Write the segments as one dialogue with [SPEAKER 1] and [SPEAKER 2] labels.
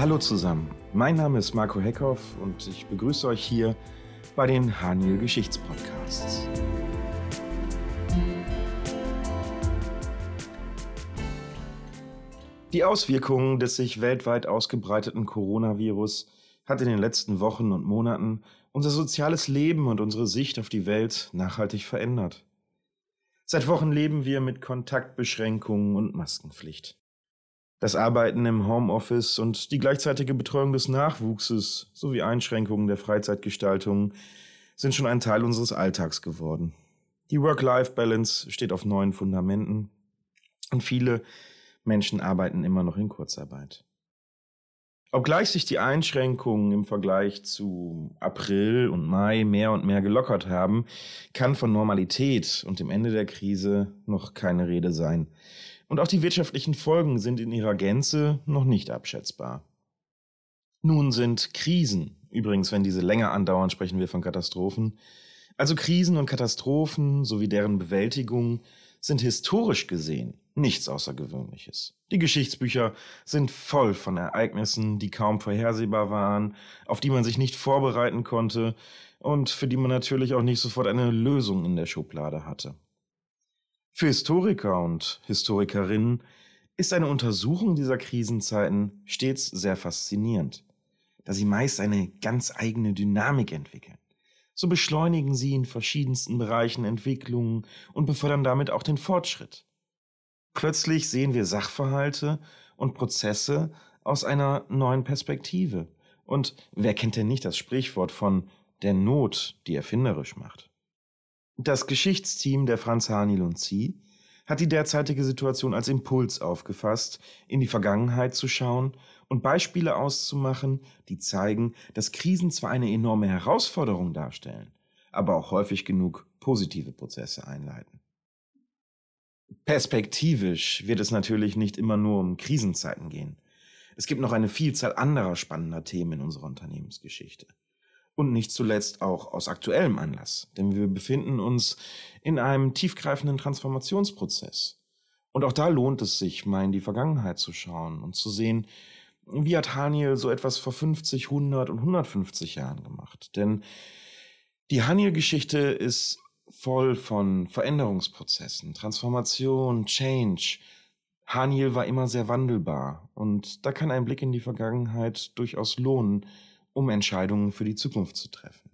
[SPEAKER 1] Hallo zusammen, mein Name ist Marco Heckhoff und ich begrüße euch hier bei den Haniel Geschichtspodcasts. Die Auswirkungen des sich weltweit ausgebreiteten Coronavirus hat in den letzten Wochen und Monaten unser soziales Leben und unsere Sicht auf die Welt nachhaltig verändert. Seit Wochen leben wir mit Kontaktbeschränkungen und Maskenpflicht. Das Arbeiten im Homeoffice und die gleichzeitige Betreuung des Nachwuchses sowie Einschränkungen der Freizeitgestaltung sind schon ein Teil unseres Alltags geworden. Die Work-Life-Balance steht auf neuen Fundamenten und viele Menschen arbeiten immer noch in Kurzarbeit. Obgleich sich die Einschränkungen im Vergleich zu April und Mai mehr und mehr gelockert haben, kann von Normalität und dem Ende der Krise noch keine Rede sein. Und auch die wirtschaftlichen Folgen sind in ihrer Gänze noch nicht abschätzbar. Nun sind Krisen, übrigens wenn diese länger andauern, sprechen wir von Katastrophen, also Krisen und Katastrophen sowie deren Bewältigung sind historisch gesehen nichts Außergewöhnliches. Die Geschichtsbücher sind voll von Ereignissen, die kaum vorhersehbar waren, auf die man sich nicht vorbereiten konnte und für die man natürlich auch nicht sofort eine Lösung in der Schublade hatte. Für Historiker und Historikerinnen ist eine Untersuchung dieser Krisenzeiten stets sehr faszinierend, da sie meist eine ganz eigene Dynamik entwickeln. So beschleunigen sie in verschiedensten Bereichen Entwicklungen und befördern damit auch den Fortschritt. Plötzlich sehen wir Sachverhalte und Prozesse aus einer neuen Perspektive. Und wer kennt denn nicht das Sprichwort von der Not, die erfinderisch macht? Das Geschichtsteam der Franz Hanil und Sie hat die derzeitige Situation als Impuls aufgefasst, in die Vergangenheit zu schauen und Beispiele auszumachen, die zeigen, dass Krisen zwar eine enorme Herausforderung darstellen, aber auch häufig genug positive Prozesse einleiten. Perspektivisch wird es natürlich nicht immer nur um Krisenzeiten gehen. Es gibt noch eine Vielzahl anderer spannender Themen in unserer Unternehmensgeschichte. Und nicht zuletzt auch aus aktuellem Anlass, denn wir befinden uns in einem tiefgreifenden Transformationsprozess. Und auch da lohnt es sich, mal in die Vergangenheit zu schauen und zu sehen, wie hat Haniel so etwas vor 50, 100 und 150 Jahren gemacht. Denn die Haniel-Geschichte ist voll von Veränderungsprozessen, Transformation, Change. Haniel war immer sehr wandelbar und da kann ein Blick in die Vergangenheit durchaus lohnen, um Entscheidungen für die Zukunft zu treffen.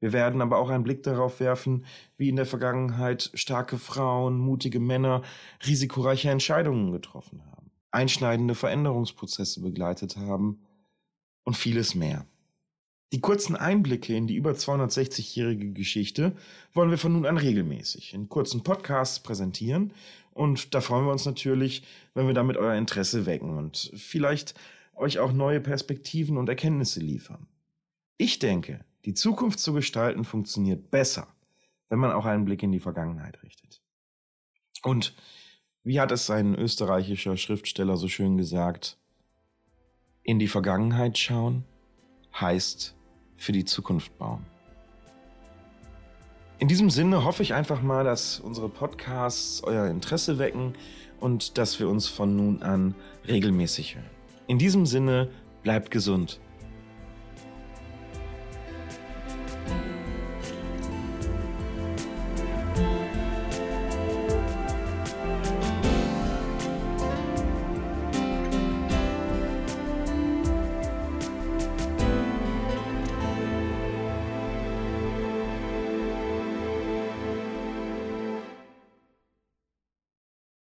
[SPEAKER 1] Wir werden aber auch einen Blick darauf werfen, wie in der Vergangenheit starke Frauen, mutige Männer risikoreiche Entscheidungen getroffen haben, einschneidende Veränderungsprozesse begleitet haben und vieles mehr. Die kurzen Einblicke in die über 260-jährige Geschichte wollen wir von nun an regelmäßig in kurzen Podcasts präsentieren und da freuen wir uns natürlich, wenn wir damit euer Interesse wecken und vielleicht euch auch neue Perspektiven und Erkenntnisse liefern. Ich denke, die Zukunft zu gestalten funktioniert besser, wenn man auch einen Blick in die Vergangenheit richtet. Und wie hat es ein österreichischer Schriftsteller so schön gesagt, in die Vergangenheit schauen heißt für die Zukunft bauen. In diesem Sinne hoffe ich einfach mal, dass unsere Podcasts euer Interesse wecken und dass wir uns von nun an regelmäßig hören. In diesem Sinne, bleibt gesund.